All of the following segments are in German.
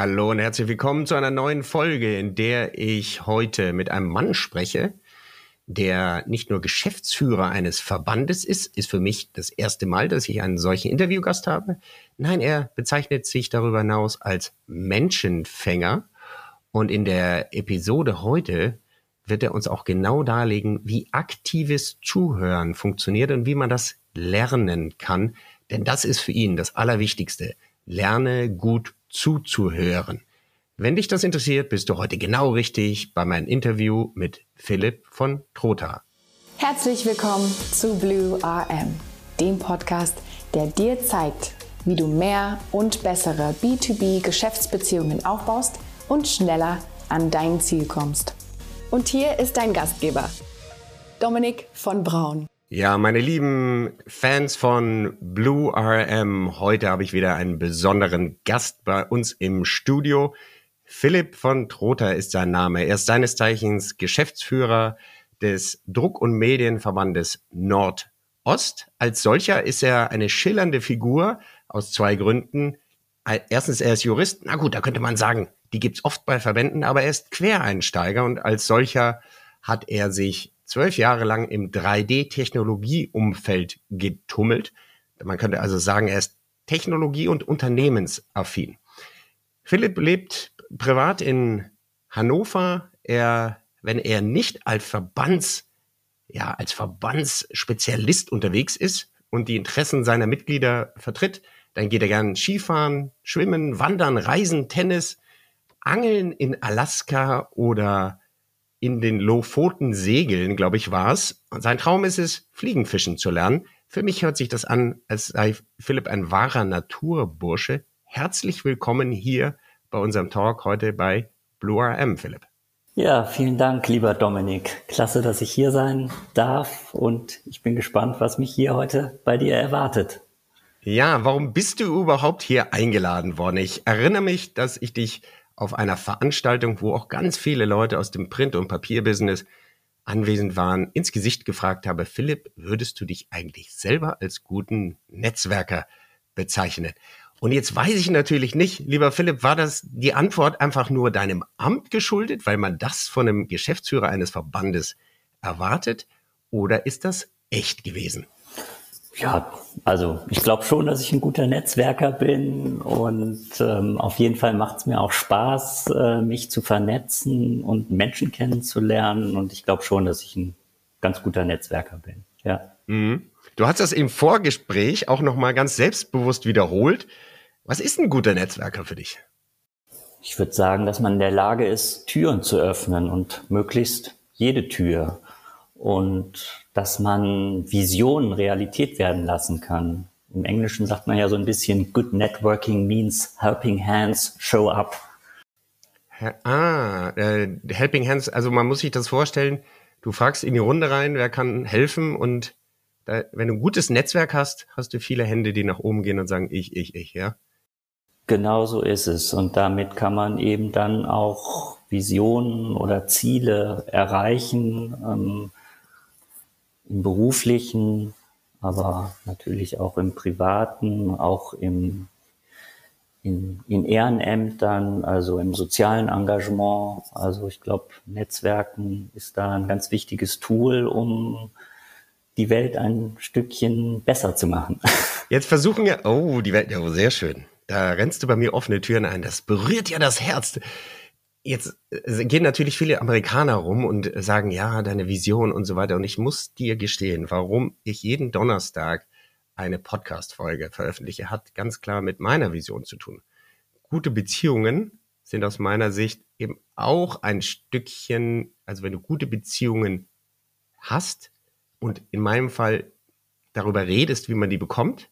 Hallo und herzlich willkommen zu einer neuen Folge, in der ich heute mit einem Mann spreche, der nicht nur Geschäftsführer eines Verbandes ist, ist für mich das erste Mal, dass ich einen solchen Interviewgast habe. Nein, er bezeichnet sich darüber hinaus als Menschenfänger. Und in der Episode heute wird er uns auch genau darlegen, wie aktives Zuhören funktioniert und wie man das lernen kann. Denn das ist für ihn das Allerwichtigste. Lerne gut zuzuhören. Wenn dich das interessiert, bist du heute genau richtig bei meinem Interview mit Philipp von Trotha. Herzlich willkommen zu Blue RM, dem Podcast, der dir zeigt, wie du mehr und bessere B2B-Geschäftsbeziehungen aufbaust und schneller an dein Ziel kommst. Und hier ist dein Gastgeber, Dominik von Braun. Ja, meine lieben Fans von Blue RM, heute habe ich wieder einen besonderen Gast bei uns im Studio. Philipp von Trotha ist sein Name. Er ist seines Zeichens Geschäftsführer des Druck- und Medienverbandes Nordost. Als solcher ist er eine schillernde Figur aus zwei Gründen. Erstens, er ist Jurist. Na gut, da könnte man sagen, die gibt's oft bei Verbänden, aber er ist Quereinsteiger und als solcher hat er sich zwölf Jahre lang im 3D-Technologie-Umfeld getummelt. Man könnte also sagen, er ist technologie- und unternehmensaffin. Philipp lebt privat in Hannover. Er, wenn er nicht als Verbands, ja, als Verbandsspezialist unterwegs ist und die Interessen seiner Mitglieder vertritt, dann geht er gern Skifahren, Schwimmen, Wandern, Reisen, Tennis, Angeln in Alaska oder in den Lofoten segeln, glaube ich, war es. Sein Traum ist es, Fliegenfischen zu lernen. Für mich hört sich das an, als sei Philipp ein wahrer Naturbursche. Herzlich willkommen hier bei unserem Talk heute bei Blue RM, Philipp. Ja, vielen Dank, lieber Dominik. Klasse, dass ich hier sein darf und ich bin gespannt, was mich hier heute bei dir erwartet. Ja, warum bist du überhaupt hier eingeladen worden? Ich erinnere mich, dass ich dich auf einer Veranstaltung, wo auch ganz viele Leute aus dem Print- und Papierbusiness anwesend waren, ins Gesicht gefragt habe, Philipp, würdest du dich eigentlich selber als guten Netzwerker bezeichnen? Und jetzt weiß ich natürlich nicht, lieber Philipp, war das die Antwort einfach nur deinem Amt geschuldet, weil man das von einem Geschäftsführer eines Verbandes erwartet? Oder ist das echt gewesen? Ja, also ich glaube schon, dass ich ein guter Netzwerker bin und ähm, auf jeden Fall macht es mir auch Spaß, äh, mich zu vernetzen und Menschen kennenzulernen und ich glaube schon, dass ich ein ganz guter Netzwerker bin. Ja. Mhm. Du hast das im Vorgespräch auch nochmal ganz selbstbewusst wiederholt. Was ist ein guter Netzwerker für dich? Ich würde sagen, dass man in der Lage ist, Türen zu öffnen und möglichst jede Tür und dass man Visionen Realität werden lassen kann. Im Englischen sagt man ja so ein bisschen, good networking means helping hands show up. Ah, äh, helping hands, also man muss sich das vorstellen, du fragst in die Runde rein, wer kann helfen und da, wenn du ein gutes Netzwerk hast, hast du viele Hände, die nach oben gehen und sagen, ich, ich, ich, ja? Genau so ist es. Und damit kann man eben dann auch Visionen oder Ziele erreichen, ähm, im beruflichen, aber natürlich auch im privaten, auch im, in, in Ehrenämtern, also im sozialen Engagement. Also ich glaube, Netzwerken ist da ein ganz wichtiges Tool, um die Welt ein Stückchen besser zu machen. Jetzt versuchen wir, oh, die Welt, ja, oh, sehr schön. Da rennst du bei mir offene Türen ein. Das berührt ja das Herz. Jetzt äh, gehen natürlich viele Amerikaner rum und sagen, ja, deine Vision und so weiter. Und ich muss dir gestehen, warum ich jeden Donnerstag eine Podcast-Folge veröffentliche, hat ganz klar mit meiner Vision zu tun. Gute Beziehungen sind aus meiner Sicht eben auch ein Stückchen, also wenn du gute Beziehungen hast und in meinem Fall darüber redest, wie man die bekommt,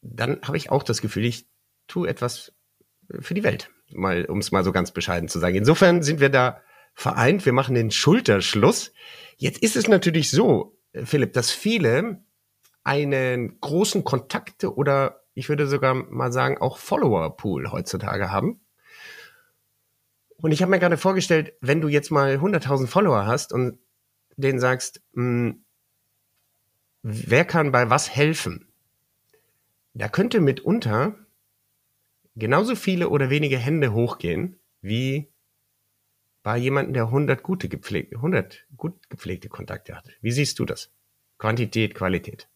dann habe ich auch das Gefühl, ich tue etwas für die Welt mal, um es mal so ganz bescheiden zu sagen. Insofern sind wir da vereint. Wir machen den Schulterschluss. Jetzt ist es natürlich so, Philipp, dass viele einen großen Kontakte oder ich würde sogar mal sagen auch Follower-Pool heutzutage haben. Und ich habe mir gerade vorgestellt, wenn du jetzt mal 100.000 Follower hast und denen sagst, mh, hm, wer kann bei was helfen? Da könnte mitunter genauso viele oder wenige Hände hochgehen wie bei jemandem, der 100 gute gepflegte, 100 gut gepflegte Kontakte hat. Wie siehst du das? Quantität, Qualität.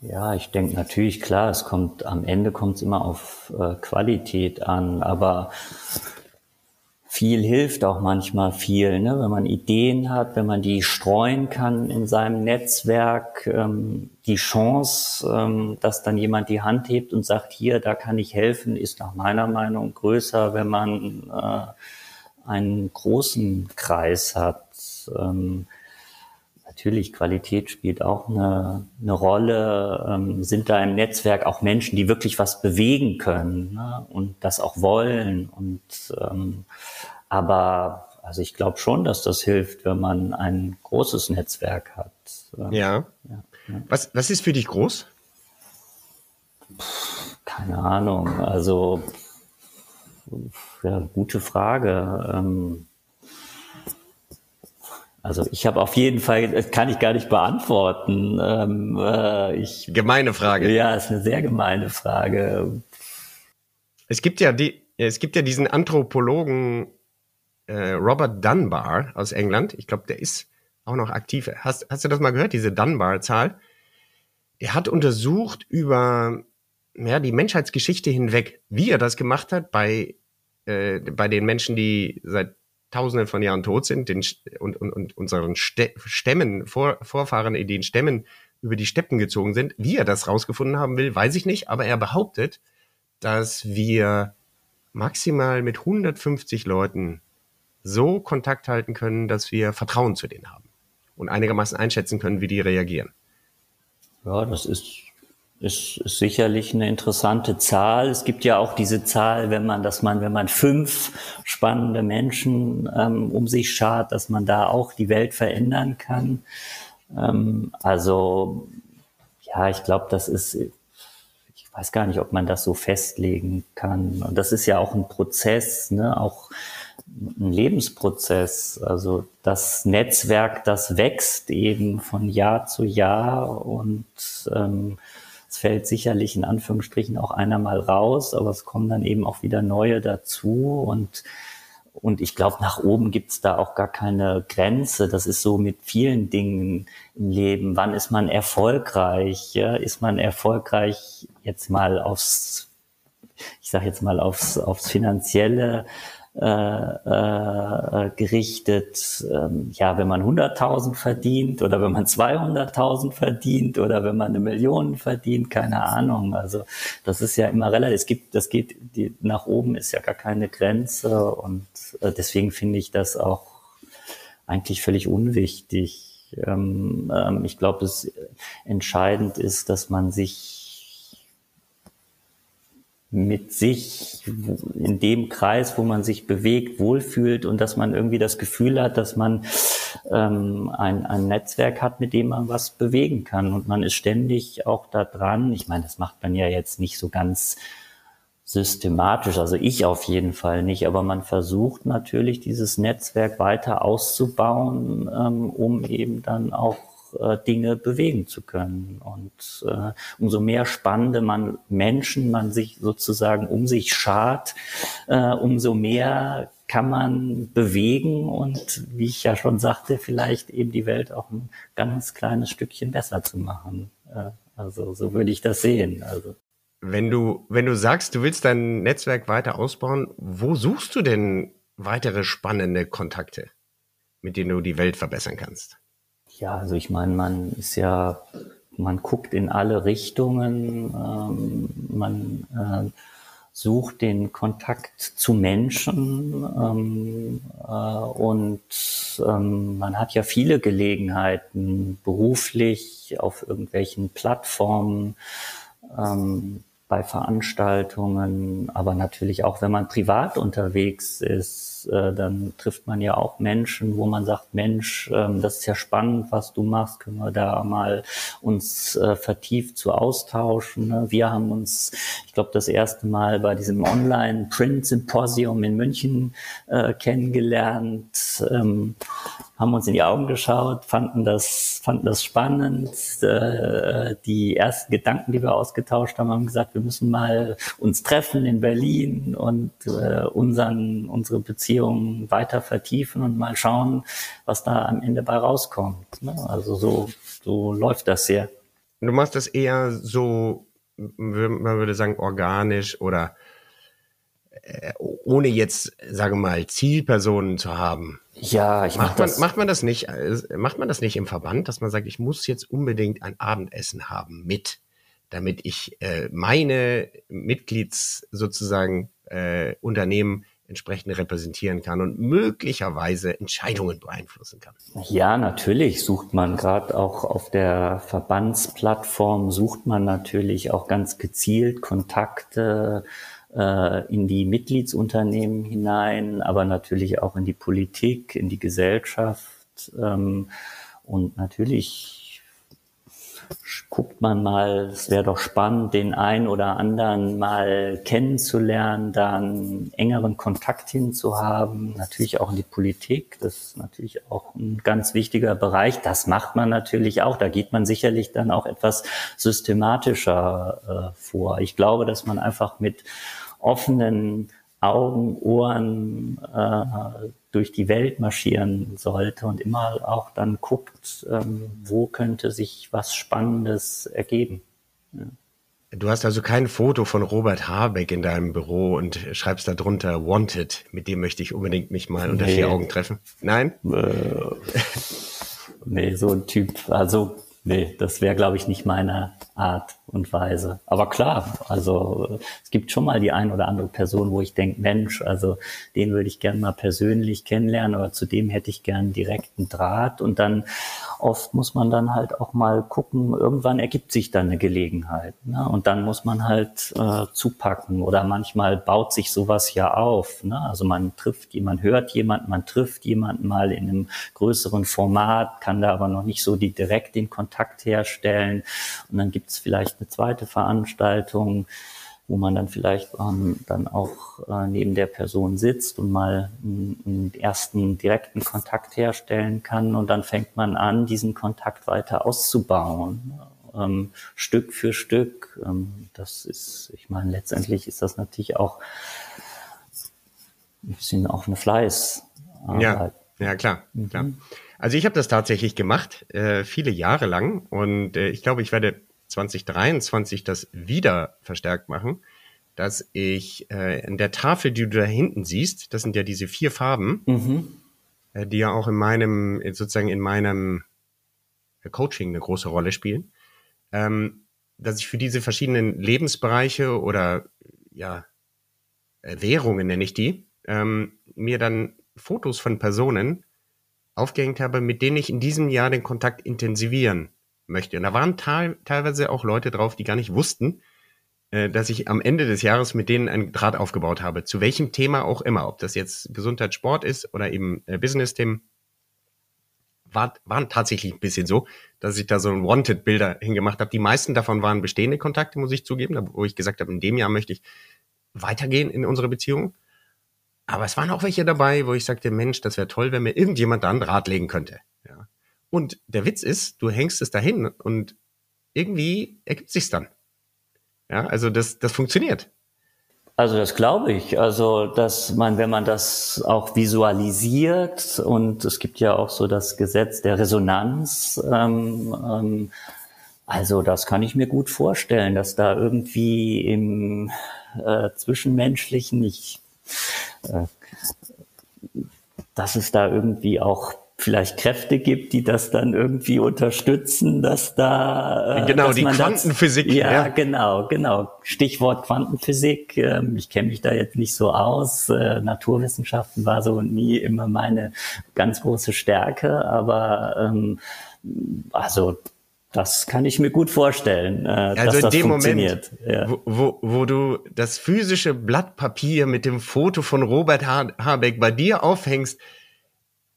Ja, ich denke natürlich klar, es kommt am Ende kommt es immer auf äh, Qualität an, aber viel hilft auch manchmal viel, ne? wenn man Ideen hat, wenn man die streuen kann in seinem Netzwerk, ähm, die Chance, ähm, dass dann jemand die Hand hebt und sagt, hier, da kann ich helfen, ist nach meiner Meinung größer, wenn man äh, einen großen Kreis hat. Ähm, natürlich, Qualität spielt auch eine, eine Rolle. Ähm, sind da im Netzwerk auch Menschen, die wirklich was bewegen können ne? und das auch wollen. Und ähm, aber also ich glaube schon, dass das hilft, wenn man ein großes Netzwerk hat. Ähm, ja. ja, ja. Was, was ist für dich groß? Keine Ahnung. Also ja, gute Frage. Ähm, also ich habe auf jeden Fall, das kann ich gar nicht beantworten. Ähm, äh, ich, gemeine Frage. Ja, ist eine sehr gemeine Frage. Es gibt ja die, es gibt ja diesen Anthropologen äh, Robert Dunbar aus England. Ich glaube, der ist auch noch aktiv. Hast, hast du das mal gehört, diese Dunbar-Zahl? Der hat untersucht über ja, die Menschheitsgeschichte hinweg, wie er das gemacht hat bei, äh, bei den Menschen, die seit Tausenden von Jahren tot sind den, und, und, und unseren Stämmen, Vor, Vorfahren in den Stämmen über die Steppen gezogen sind. Wie er das rausgefunden haben will, weiß ich nicht, aber er behauptet, dass wir maximal mit 150 Leuten so Kontakt halten können, dass wir Vertrauen zu denen haben und einigermaßen einschätzen können, wie die reagieren. Ja, das ist ist, ist sicherlich eine interessante Zahl. Es gibt ja auch diese Zahl, wenn man, dass man, wenn man fünf spannende Menschen ähm, um sich schart, dass man da auch die Welt verändern kann. Ähm, also ja, ich glaube, das ist, ich weiß gar nicht, ob man das so festlegen kann. Und das ist ja auch ein Prozess, ne? auch ein Lebensprozess. Also das Netzwerk, das wächst eben von Jahr zu Jahr und ähm, fällt sicherlich in Anführungsstrichen auch einer mal raus, aber es kommen dann eben auch wieder neue dazu und und ich glaube, nach oben gibt's da auch gar keine Grenze. Das ist so mit vielen Dingen im Leben. Wann ist man erfolgreich? Ja? Ist man erfolgreich jetzt mal aufs, ich sage jetzt mal aufs, aufs finanzielle äh, äh, gerichtet, ähm, ja, wenn man 100.000 verdient oder wenn man 200.000 verdient oder wenn man eine Million verdient, keine Ahnung. Also das ist ja immer relativ. Es gibt, das geht die, nach oben ist ja gar keine Grenze und äh, deswegen finde ich das auch eigentlich völlig unwichtig. Ähm, ähm, ich glaube, es entscheidend ist, dass man sich mit sich in dem Kreis, wo man sich bewegt, wohlfühlt und dass man irgendwie das Gefühl hat, dass man ähm, ein, ein Netzwerk hat, mit dem man was bewegen kann. Und man ist ständig auch da dran. Ich meine, das macht man ja jetzt nicht so ganz systematisch, also ich auf jeden Fall nicht, aber man versucht natürlich dieses Netzwerk weiter auszubauen, ähm, um eben dann auch äh, Dinge bewegen zu können. Und äh, umso mehr spannende man Menschen man sich sozusagen um sich schart, äh, umso mehr kann man bewegen und wie ich ja schon sagte, vielleicht eben die Welt auch ein ganz kleines Stückchen besser zu machen. Äh, also so würde ich das sehen. Also. Wenn du, wenn du sagst, du willst dein Netzwerk weiter ausbauen, wo suchst du denn weitere spannende Kontakte, mit denen du die Welt verbessern kannst? Ja, also ich meine, man ist ja, man guckt in alle Richtungen, ähm, man äh, sucht den Kontakt zu Menschen ähm, äh, und ähm, man hat ja viele Gelegenheiten beruflich auf irgendwelchen Plattformen, ähm, bei Veranstaltungen, aber natürlich auch, wenn man privat unterwegs ist, äh, dann trifft man ja auch Menschen, wo man sagt, Mensch, ähm, das ist ja spannend, was du machst, können wir da mal uns äh, vertieft zu austauschen. Ne? Wir haben uns, ich glaube, das erste Mal bei diesem Online-Print-Symposium in München äh, kennengelernt. Ähm, haben uns in die Augen geschaut, fanden das, fanden das spannend. Äh, die ersten Gedanken, die wir ausgetauscht haben, haben gesagt, wir müssen mal uns treffen in Berlin und äh, unseren, unsere Beziehungen weiter vertiefen und mal schauen, was da am Ende bei rauskommt. Ne? Also so, so läuft das sehr. Du machst das eher so, man würde sagen, organisch oder äh, ohne jetzt, sage mal, Zielpersonen zu haben. Ja, ich macht man, das. Macht man das nicht, äh, macht man das nicht im Verband, dass man sagt, ich muss jetzt unbedingt ein Abendessen haben mit, damit ich äh, meine Mitglieds sozusagen äh, Unternehmen entsprechend repräsentieren kann und möglicherweise Entscheidungen beeinflussen kann. Ja, natürlich sucht man gerade auch auf der Verbandsplattform, sucht man natürlich auch ganz gezielt Kontakte äh, in die Mitgliedsunternehmen hinein, aber natürlich auch in die Politik, in die Gesellschaft. Ähm, und natürlich guckt man mal, es wäre doch spannend, den einen oder anderen mal kennenzulernen, dann engeren Kontakt hinzuhaben, natürlich auch in die Politik, das ist natürlich auch ein ganz wichtiger Bereich. Das macht man natürlich auch, da geht man sicherlich dann auch etwas systematischer äh, vor. Ich glaube, dass man einfach mit offenen Augen, Ohren äh, durch die Welt marschieren sollte und immer auch dann guckt, ähm, wo könnte sich was Spannendes ergeben. Ja. Du hast also kein Foto von Robert Habeck in deinem Büro und schreibst da drunter Wanted, mit dem möchte ich unbedingt mich mal unter nee. vier Augen treffen. Nein? Äh, nee, so ein Typ, also nee, das wäre, glaube ich, nicht meine Art und Weise. Aber klar, also es gibt schon mal die ein oder andere Person, wo ich denke, Mensch, also den würde ich gern mal persönlich kennenlernen, aber zu dem hätte ich gern direkten Draht. Und dann oft muss man dann halt auch mal gucken, irgendwann ergibt sich dann eine Gelegenheit. Ne? Und dann muss man halt äh, zupacken oder manchmal baut sich sowas ja auf. Ne? Also man trifft jemand, hört jemand, man trifft jemanden mal in einem größeren Format, kann da aber noch nicht so die direkt den Kontakt herstellen. Und dann gibt gibt es vielleicht eine zweite Veranstaltung, wo man dann vielleicht ähm, dann auch äh, neben der Person sitzt und mal einen, einen, ersten direkten Kontakt herstellen kann und dann fängt man an, diesen Kontakt weiter auszubauen, ähm, Stück für Stück. Ähm, das ist, ich meine, letztendlich ist das natürlich auch ein bisschen auch eine Fleiß. Ja, ja, klar, mhm. klar. Also ich habe das tatsächlich gemacht, äh, viele Jahre lang und äh, ich glaube, ich werde 2023 das wieder verstärkt machen, dass ich äh, in der Tafel, die du da hinten siehst, das sind ja diese vier Farben, mhm. äh, die ja auch in meinem, sozusagen in meinem Coaching eine große Rolle spielen, ähm, dass ich für diese verschiedenen Lebensbereiche oder ja, äh, Währungen nenne ich die, ähm, mir dann Fotos von Personen aufgehängt habe, mit denen ich in diesem Jahr den Kontakt intensivieren möchte. Und da waren teilweise auch Leute drauf, die gar nicht wussten, äh, dass ich am Ende des Jahres mit denen einen Draht aufgebaut habe. Zu welchem Thema auch immer, ob das jetzt Gesundheit, Sport ist oder eben äh, Business-Themen. War, waren tatsächlich ein bisschen so, dass ich da so ein Wanted-Bilder hingemacht habe. Die meisten davon waren bestehende Kontakte, muss ich zugeben, wo ich gesagt habe, in dem Jahr möchte ich weitergehen in unsere Beziehung. Aber es waren auch welche dabei, wo ich sagte, Mensch, das wäre toll, wenn mir irgendjemand da einen Draht legen könnte. Ja. Und der Witz ist, du hängst es dahin und irgendwie ergibt sich's dann. Ja, also das, das funktioniert. Also das glaube ich. Also dass man, wenn man das auch visualisiert und es gibt ja auch so das Gesetz der Resonanz. Ähm, ähm, also das kann ich mir gut vorstellen, dass da irgendwie im äh, zwischenmenschlichen, ich, äh, dass es da irgendwie auch vielleicht Kräfte gibt, die das dann irgendwie unterstützen, dass da äh, genau dass die Quantenphysik. Das, ja, ja, genau, genau. Stichwort Quantenphysik. Ähm, ich kenne mich da jetzt nicht so aus. Äh, Naturwissenschaften war so nie immer meine ganz große Stärke, aber ähm, also das kann ich mir gut vorstellen, äh, also dass in das dem funktioniert. Moment, ja. wo, wo, wo du das physische Blatt Papier mit dem Foto von Robert Habeck bei dir aufhängst,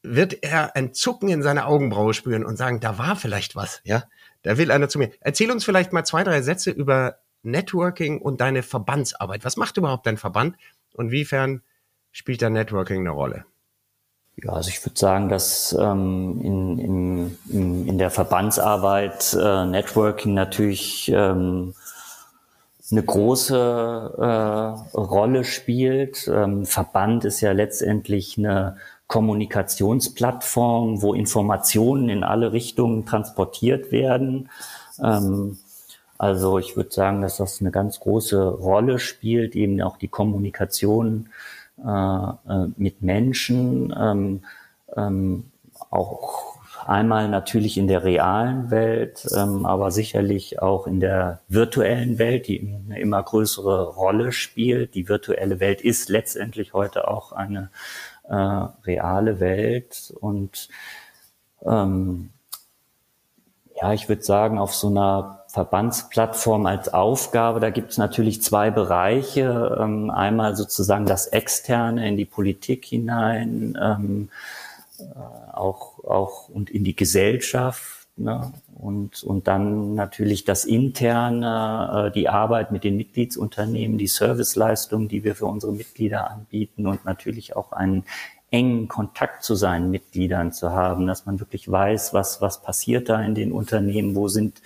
wird er ein Zucken in seine Augenbraue spüren und sagen, da war vielleicht was, ja? Da will einer zu mir. Erzähl uns vielleicht mal zwei, drei Sätze über Networking und deine Verbandsarbeit. Was macht überhaupt dein Verband und wiefern spielt da Networking eine Rolle? Ja, also ich würde sagen, dass ähm, in, in, in, in der Verbandsarbeit äh, Networking natürlich ähm, eine große äh, Rolle spielt. Ähm, Verband ist ja letztendlich eine Kommunikationsplattform, wo Informationen in alle Richtungen transportiert werden. Ähm, also ich würde sagen, dass das eine ganz große Rolle spielt, eben auch die Kommunikation äh, äh mit Menschen, ähm, ähm, auch einmal natürlich in der realen Welt, ähm, aber sicherlich auch in der virtuellen Welt, die eine immer größere Rolle spielt. Die virtuelle Welt ist letztendlich heute auch eine äh, reale Welt und ähm, ja, ich würde sagen, auf so einer Verbandsplattform als Aufgabe, da gibt es natürlich zwei Bereiche. Ähm, einmal sozusagen das Externe in die Politik hinein, ähm, äh, auch, auch und in die Gesellschaft. Ne? Und, und dann natürlich das Interne, äh, die Arbeit mit den Mitgliedsunternehmen, die Serviceleistungen, die wir für unsere Mitglieder anbieten und natürlich auch einen engen Kontakt zu seinen Mitgliedern zu haben, dass man wirklich weiß, was, was passiert da in den Unternehmen, wo sind,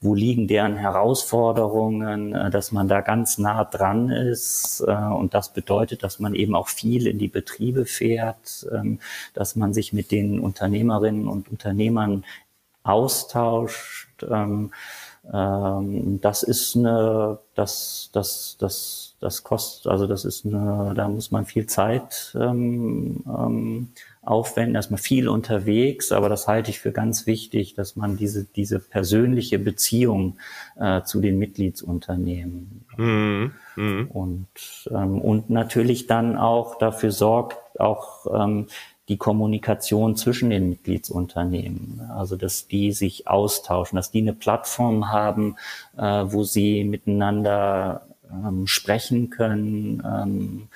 wo liegen deren Herausforderungen, äh, dass man da ganz nah dran ist. Äh, und das bedeutet, dass man eben auch viel in die Betriebe fährt, ähm, dass man sich mit den Unternehmerinnen und Unternehmern austauscht. Ähm, ähm, das ist eine, das, das, das, das kostet, also das ist eine, da muss man viel Zeit ähm, ähm, aufwenden, erstmal viel unterwegs, aber das halte ich für ganz wichtig, dass man diese, diese persönliche Beziehung äh, zu den Mitgliedsunternehmen mhm. Mhm. und, ähm, und natürlich dann auch dafür sorgt, auch ähm, die Kommunikation zwischen den Mitgliedsunternehmen, also dass die sich austauschen, dass die eine Plattform haben, äh, wo sie miteinander ähm, sprechen können, ähm,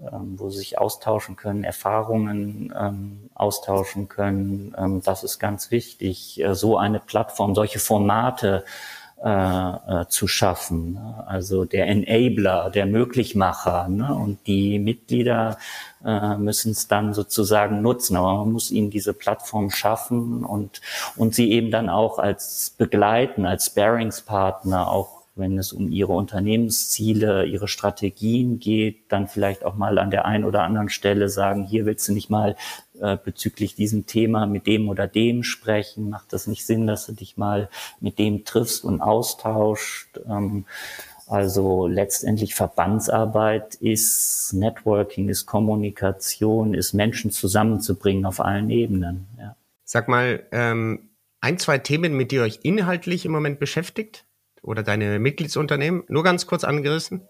ähm, wo sie sich austauschen können, Erfahrungen ähm, austauschen können. Ähm, das ist ganz wichtig, äh, so eine Plattform, solche Formate äh, äh, zu schaffen. Also der Enabler, der Möglichmacher. Ne? Und die Mitglieder äh, müssen es dann sozusagen nutzen. Aber man muss ihnen diese Plattform schaffen und, und sie eben dann auch als begleiten, als Sparingspartner auch wenn es um ihre Unternehmensziele, ihre Strategien geht, dann vielleicht auch mal an der einen oder anderen Stelle sagen, hier willst du nicht mal äh, bezüglich diesem Thema mit dem oder dem sprechen, macht das nicht Sinn, dass du dich mal mit dem triffst und austauscht. Ähm, also letztendlich Verbandsarbeit ist Networking, ist Kommunikation, ist Menschen zusammenzubringen auf allen Ebenen. Ja. Sag mal, ähm, ein, zwei Themen, mit die euch inhaltlich im Moment beschäftigt? Oder deine Mitgliedsunternehmen? Nur ganz kurz angerissen.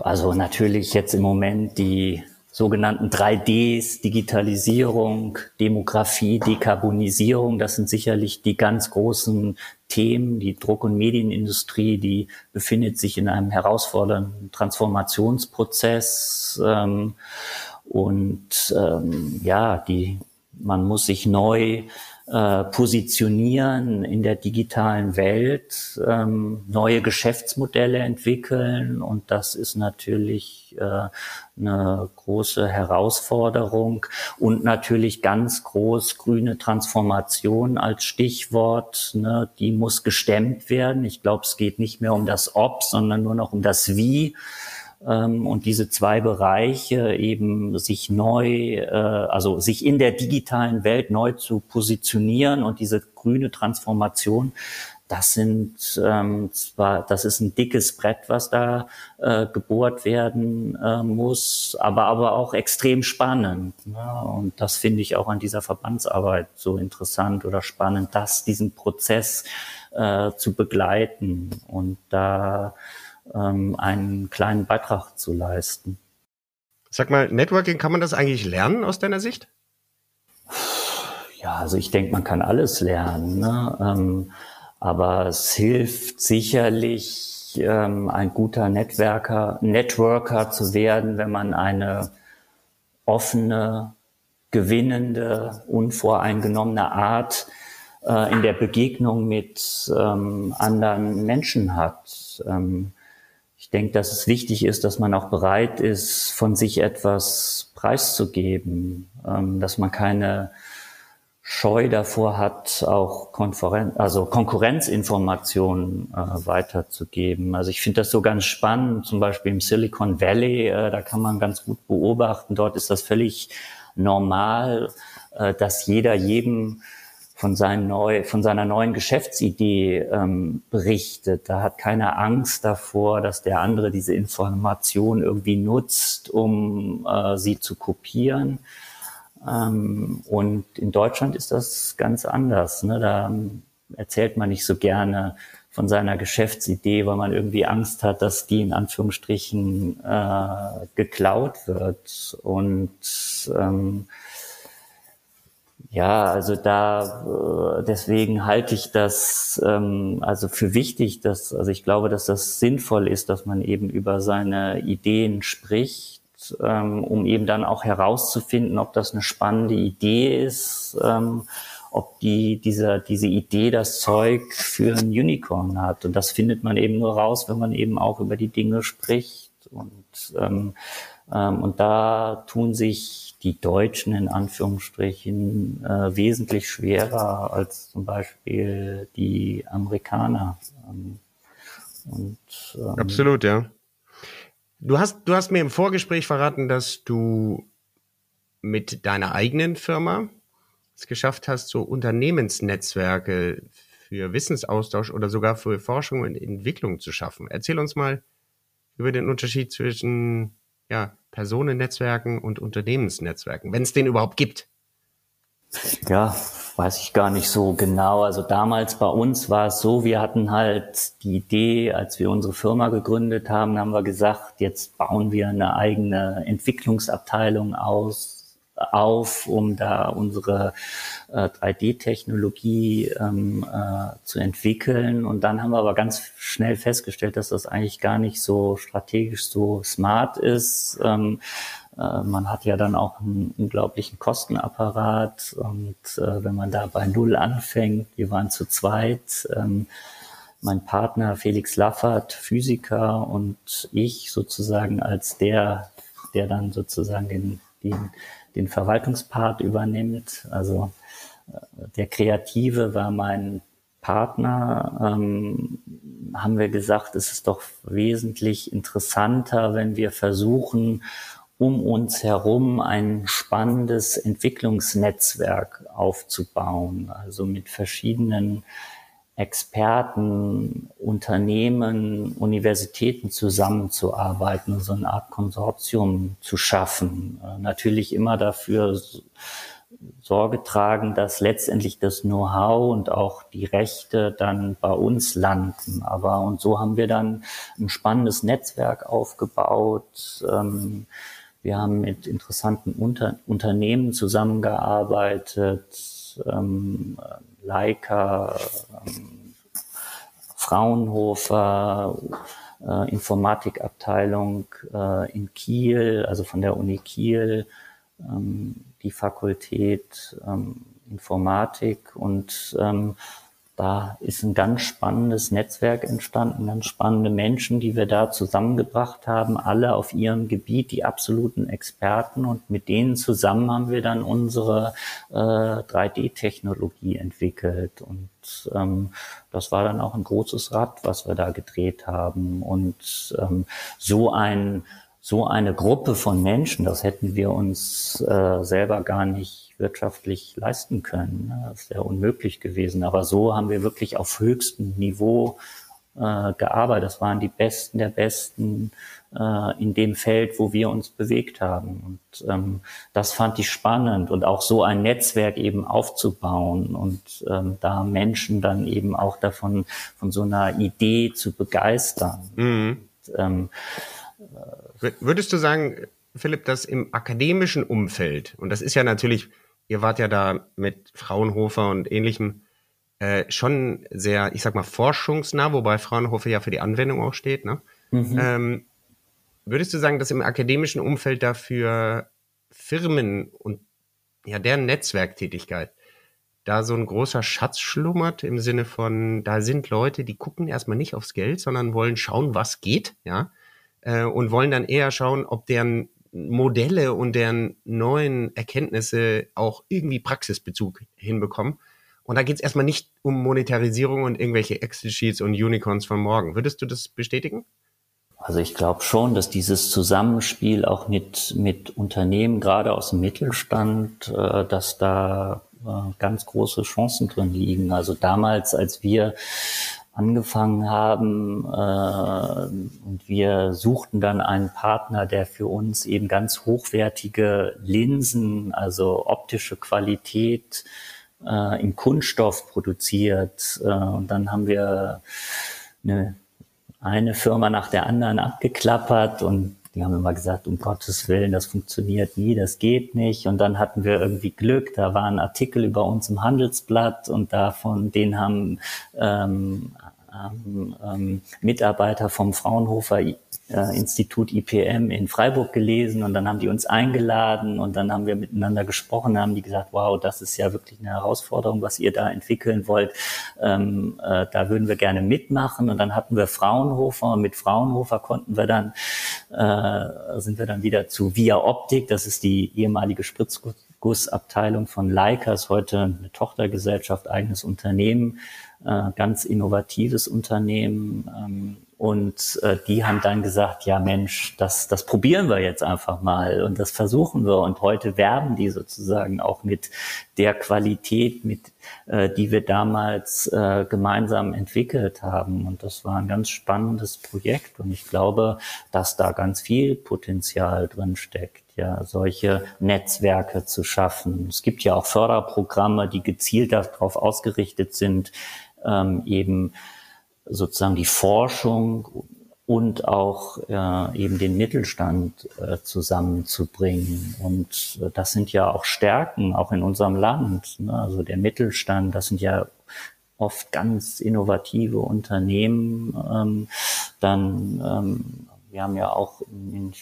Also natürlich jetzt im Moment die sogenannten 3Ds, Digitalisierung, Demografie, Dekarbonisierung, das sind sicherlich die ganz großen Themen. Die Druck- und Medienindustrie, die befindet sich in einem herausfordernden Transformationsprozess. Ähm, und ähm, ja, die, man muss sich neu äh, positionieren in der digitalen Welt, ähm, neue Geschäftsmodelle entwickeln und das ist natürlich äh, eine große Herausforderung und natürlich ganz groß grüne Transformation als Stichwort, ne, die muss gestemmt werden. Ich glaube, es geht nicht mehr um das Ob, sondern nur noch um das Wie und diese zwei Bereiche eben sich neu, äh, also sich in der digitalen Welt neu zu positionieren und diese grüne Transformation, das sind ähm, zwar, das ist ein dickes Brett, was da äh, gebohrt werden äh, muss, aber aber auch extrem spannend. Ne? Und das finde ich auch an dieser Verbandsarbeit so interessant oder spannend, dass diesen Prozess äh, zu begleiten und da ähm, einen kleinen Beitrag zu leisten. Sag mal, Networking, kann man das eigentlich lernen aus deiner Sicht? Ja, also ich denke, man kann alles lernen. Ne? Ähm, aber es hilft sicherlich, ähm, ein guter Networker, Networker zu werden, wenn man eine offene, gewinnende, unvoreingenommene Art äh, in der Begegnung mit ähm, anderen Menschen hat. Ähm, ich denke, dass es wichtig ist, dass man auch bereit ist, von sich etwas preiszugeben, ähm, dass man keine Scheu davor hat, auch Konferenz, also Konkurrenzinformationen äh, weiterzugeben. Also ich finde das so ganz spannend, zum Beispiel im Silicon Valley, äh, da kann man ganz gut beobachten, dort ist das völlig normal, äh, dass jeder jedem von, seinem neu, von seiner neuen Geschäftsidee ähm, berichtet. Da hat keiner Angst davor, dass der andere diese Information irgendwie nutzt, um äh, sie zu kopieren ähm, und in Deutschland ist das ganz anders. Ne? Da erzählt man nicht so gerne von seiner Geschäftsidee, weil man irgendwie Angst hat, dass die in Anführungsstrichen äh, geklaut wird. Und ähm, ja, also da äh, deswegen halte ich das ähm, also für wichtig, dass also ich glaube, dass das sinnvoll ist, dass man eben über seine Ideen spricht ähm, um eben dann auch herauszufinden, ob das eine spannende Idee ist, ähm, ob die, diese, diese Idee das Zeug für ein Unicorn hat. Und das findet man eben nur raus, wenn man eben auch über die Dinge spricht. Und, ähm, ähm, und da tun sich die Deutschen in Anführungsstrichen äh, wesentlich schwerer als zum Beispiel die Amerikaner. Ähm, und, ähm, Absolut, ja. Du hast, du hast mir im Vorgespräch verraten, dass du mit deiner eigenen Firma es geschafft hast, so Unternehmensnetzwerke für Wissensaustausch oder sogar für Forschung und Entwicklung zu schaffen. Erzähl uns mal über den Unterschied zwischen ja, Personennetzwerken und Unternehmensnetzwerken, wenn es den überhaupt gibt. Ja, weiß ich gar nicht so genau. Also damals bei uns war es so, wir hatten halt die Idee, als wir unsere Firma gegründet haben, haben wir gesagt, jetzt bauen wir eine eigene Entwicklungsabteilung aus, auf, um da unsere äh, 3D-Technologie ähm, äh, zu entwickeln. Und dann haben wir aber ganz schnell festgestellt, dass das eigentlich gar nicht so strategisch so smart ist. Ähm, äh, man hat ja dann auch einen unglaublichen Kostenapparat und äh, wenn man da bei Null anfängt, wir waren zu zweit, ähm, mein Partner Felix Laffert, Physiker und ich sozusagen als der, der dann sozusagen den, den, den Verwaltungspart übernimmt. Also äh, der Kreative war mein Partner, ähm, haben wir gesagt, es ist doch wesentlich interessanter, wenn wir versuchen, um uns herum ein spannendes Entwicklungsnetzwerk aufzubauen, also mit verschiedenen Experten, Unternehmen, Universitäten zusammenzuarbeiten, so eine Art Konsortium zu schaffen. Äh, natürlich immer dafür Sorge tragen, dass letztendlich das Know-how und auch die Rechte dann bei uns landen. Aber und so haben wir dann ein spannendes Netzwerk aufgebaut. Ähm, wir haben mit interessanten Unter Unternehmen zusammengearbeitet, ähm, Leica, ähm, Fraunhofer, äh, Informatikabteilung äh, in Kiel, also von der Uni Kiel, ähm, die Fakultät ähm, Informatik und ähm, da ist ein ganz spannendes Netzwerk entstanden, ganz spannende Menschen, die wir da zusammengebracht haben, alle auf ihrem Gebiet, die absoluten Experten. Und mit denen zusammen haben wir dann unsere äh, 3D-Technologie entwickelt. Und ähm, das war dann auch ein großes Rad, was wir da gedreht haben. Und ähm, so ein so eine Gruppe von Menschen, das hätten wir uns äh, selber gar nicht wirtschaftlich leisten können. Ne? Das wäre unmöglich gewesen. Aber so haben wir wirklich auf höchstem Niveau äh, gearbeitet. Das waren die Besten der Besten äh, in dem Feld, wo wir uns bewegt haben. Und ähm, das fand ich spannend und auch so ein Netzwerk eben aufzubauen und ähm, da Menschen dann eben auch davon von so einer Idee zu begeistern. Mhm. Und, ähm, Würdest du sagen, Philipp, dass im akademischen Umfeld, und das ist ja natürlich ihr wart ja da mit Fraunhofer und ähnlichem äh, schon sehr, ich sag mal, forschungsnah, wobei Fraunhofer ja für die Anwendung auch steht. Ne? Mhm. Ähm, würdest du sagen, dass im akademischen Umfeld dafür Firmen und ja deren Netzwerktätigkeit da so ein großer Schatz schlummert im Sinne von, da sind Leute, die gucken erstmal nicht aufs Geld, sondern wollen schauen, was geht, ja, äh, und wollen dann eher schauen, ob deren Modelle und deren neuen Erkenntnisse auch irgendwie Praxisbezug hinbekommen. Und da geht es erstmal nicht um Monetarisierung und irgendwelche Excel-Sheets und Unicorns von morgen. Würdest du das bestätigen? Also ich glaube schon, dass dieses Zusammenspiel auch mit, mit Unternehmen, gerade aus dem Mittelstand, äh, dass da äh, ganz große Chancen drin liegen. Also damals, als wir angefangen haben äh, und wir suchten dann einen Partner, der für uns eben ganz hochwertige Linsen, also optische Qualität äh, im Kunststoff produziert. Äh, und dann haben wir eine eine Firma nach der anderen abgeklappert und die haben immer gesagt, um Gottes Willen, das funktioniert nie, das geht nicht. Und dann hatten wir irgendwie Glück, da war ein Artikel über uns im Handelsblatt und davon, den haben ähm, ähm, Mitarbeiter vom Fraunhofer äh, Institut IPM in Freiburg gelesen und dann haben die uns eingeladen und dann haben wir miteinander gesprochen, haben die gesagt, wow, das ist ja wirklich eine Herausforderung, was ihr da entwickeln wollt. Ähm, äh, da würden wir gerne mitmachen. Und dann hatten wir Fraunhofer und mit Fraunhofer konnten wir dann, äh, sind wir dann wieder zu Via Optik, das ist die ehemalige Spritzgussabteilung von Leica, ist heute eine Tochtergesellschaft, eigenes Unternehmen, äh, ganz innovatives Unternehmen. Ähm, und äh, die haben dann gesagt, ja Mensch, das, das probieren wir jetzt einfach mal und das versuchen wir. Und heute werben die sozusagen auch mit der Qualität, mit äh, die wir damals äh, gemeinsam entwickelt haben. Und das war ein ganz spannendes Projekt. Und ich glaube, dass da ganz viel Potenzial drin steckt ja, solche Netzwerke zu schaffen. Es gibt ja auch Förderprogramme, die gezielt darauf ausgerichtet sind, ähm, eben sozusagen die Forschung und auch äh, eben den Mittelstand äh, zusammenzubringen. Und äh, das sind ja auch Stärken, auch in unserem Land. Ne? Also der Mittelstand, das sind ja oft ganz innovative Unternehmen. Ähm, dann, ähm, wir haben ja auch in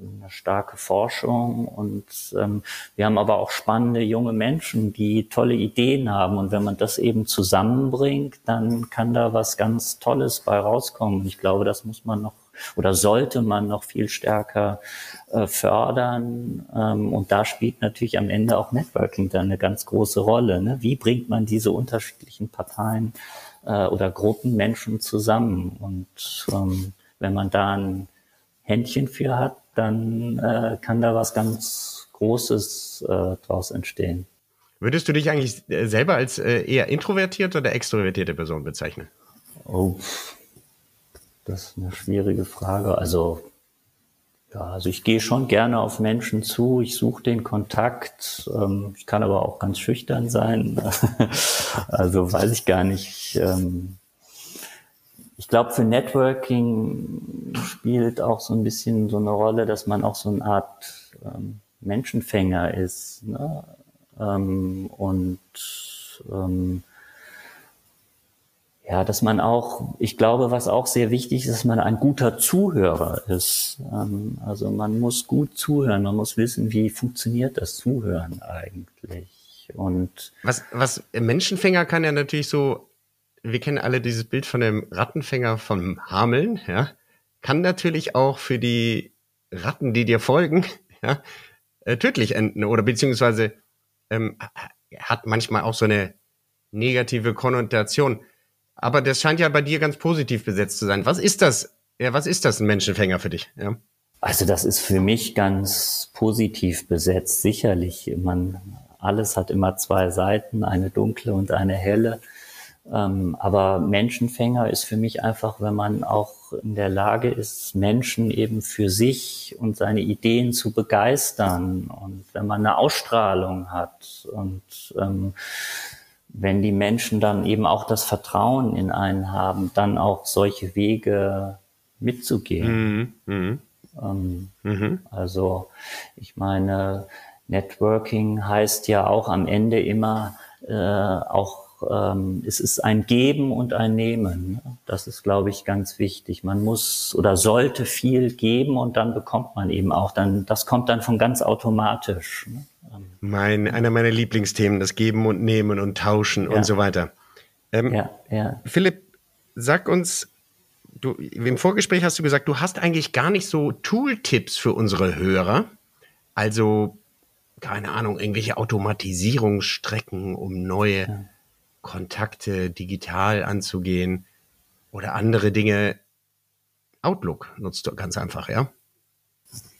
eine starke Forschung und ähm, wir haben aber auch spannende junge Menschen, die tolle Ideen haben und wenn man das eben zusammenbringt, dann kann da was ganz Tolles bei rauskommen. Ich glaube, das muss man noch oder sollte man noch viel stärker äh, fördern ähm, und da spielt natürlich am Ende auch Networking dann eine ganz große Rolle. Ne? Wie bringt man diese unterschiedlichen Parteien äh, oder Gruppen Menschen zusammen und ähm, wenn man da ein Händchen für hat, dann äh, kann da was ganz Großes äh, draus entstehen. Würdest du dich eigentlich äh, selber als äh, eher introvertierte oder extrovertierte Person bezeichnen? Oh, das ist eine schwierige Frage. Also ja, also ich gehe schon gerne auf Menschen zu, ich suche den Kontakt. Ähm, ich kann aber auch ganz schüchtern sein. also weiß ich gar nicht. Ähm, ich glaube, für Networking spielt auch so ein bisschen so eine Rolle, dass man auch so eine Art ähm, Menschenfänger ist. Ne? Ähm, und ähm, ja, dass man auch, ich glaube, was auch sehr wichtig ist, dass man ein guter Zuhörer ist. Ähm, also man muss gut zuhören, man muss wissen, wie funktioniert das Zuhören eigentlich. Und was, was Menschenfänger kann ja natürlich so wir kennen alle dieses Bild von dem Rattenfänger vom Hameln, ja. Kann natürlich auch für die Ratten, die dir folgen, ja, äh, tödlich enden oder beziehungsweise ähm, hat manchmal auch so eine negative Konnotation. Aber das scheint ja bei dir ganz positiv besetzt zu sein. Was ist das? Ja, was ist das ein Menschenfänger für dich? Ja. Also das ist für mich ganz positiv besetzt, sicherlich. Man, alles hat immer zwei Seiten, eine dunkle und eine helle. Ähm, aber Menschenfänger ist für mich einfach, wenn man auch in der Lage ist, Menschen eben für sich und seine Ideen zu begeistern und wenn man eine Ausstrahlung hat und ähm, wenn die Menschen dann eben auch das Vertrauen in einen haben, dann auch solche Wege mitzugehen. Mhm. Mhm. Ähm, mhm. Also ich meine, Networking heißt ja auch am Ende immer äh, auch ähm, es ist ein Geben und ein Nehmen. Das ist, glaube ich, ganz wichtig. Man muss oder sollte viel geben und dann bekommt man eben auch. Dann, das kommt dann von ganz automatisch. Ne? Mein, einer meiner Lieblingsthemen, das Geben und Nehmen und Tauschen ja. und so weiter. Ähm, ja, ja. Philipp, sag uns, du, im Vorgespräch hast du gesagt, du hast eigentlich gar nicht so Tooltips für unsere Hörer. Also, keine Ahnung, irgendwelche Automatisierungsstrecken, um neue ja. Kontakte digital anzugehen oder andere Dinge. Outlook nutzt du ganz einfach, ja?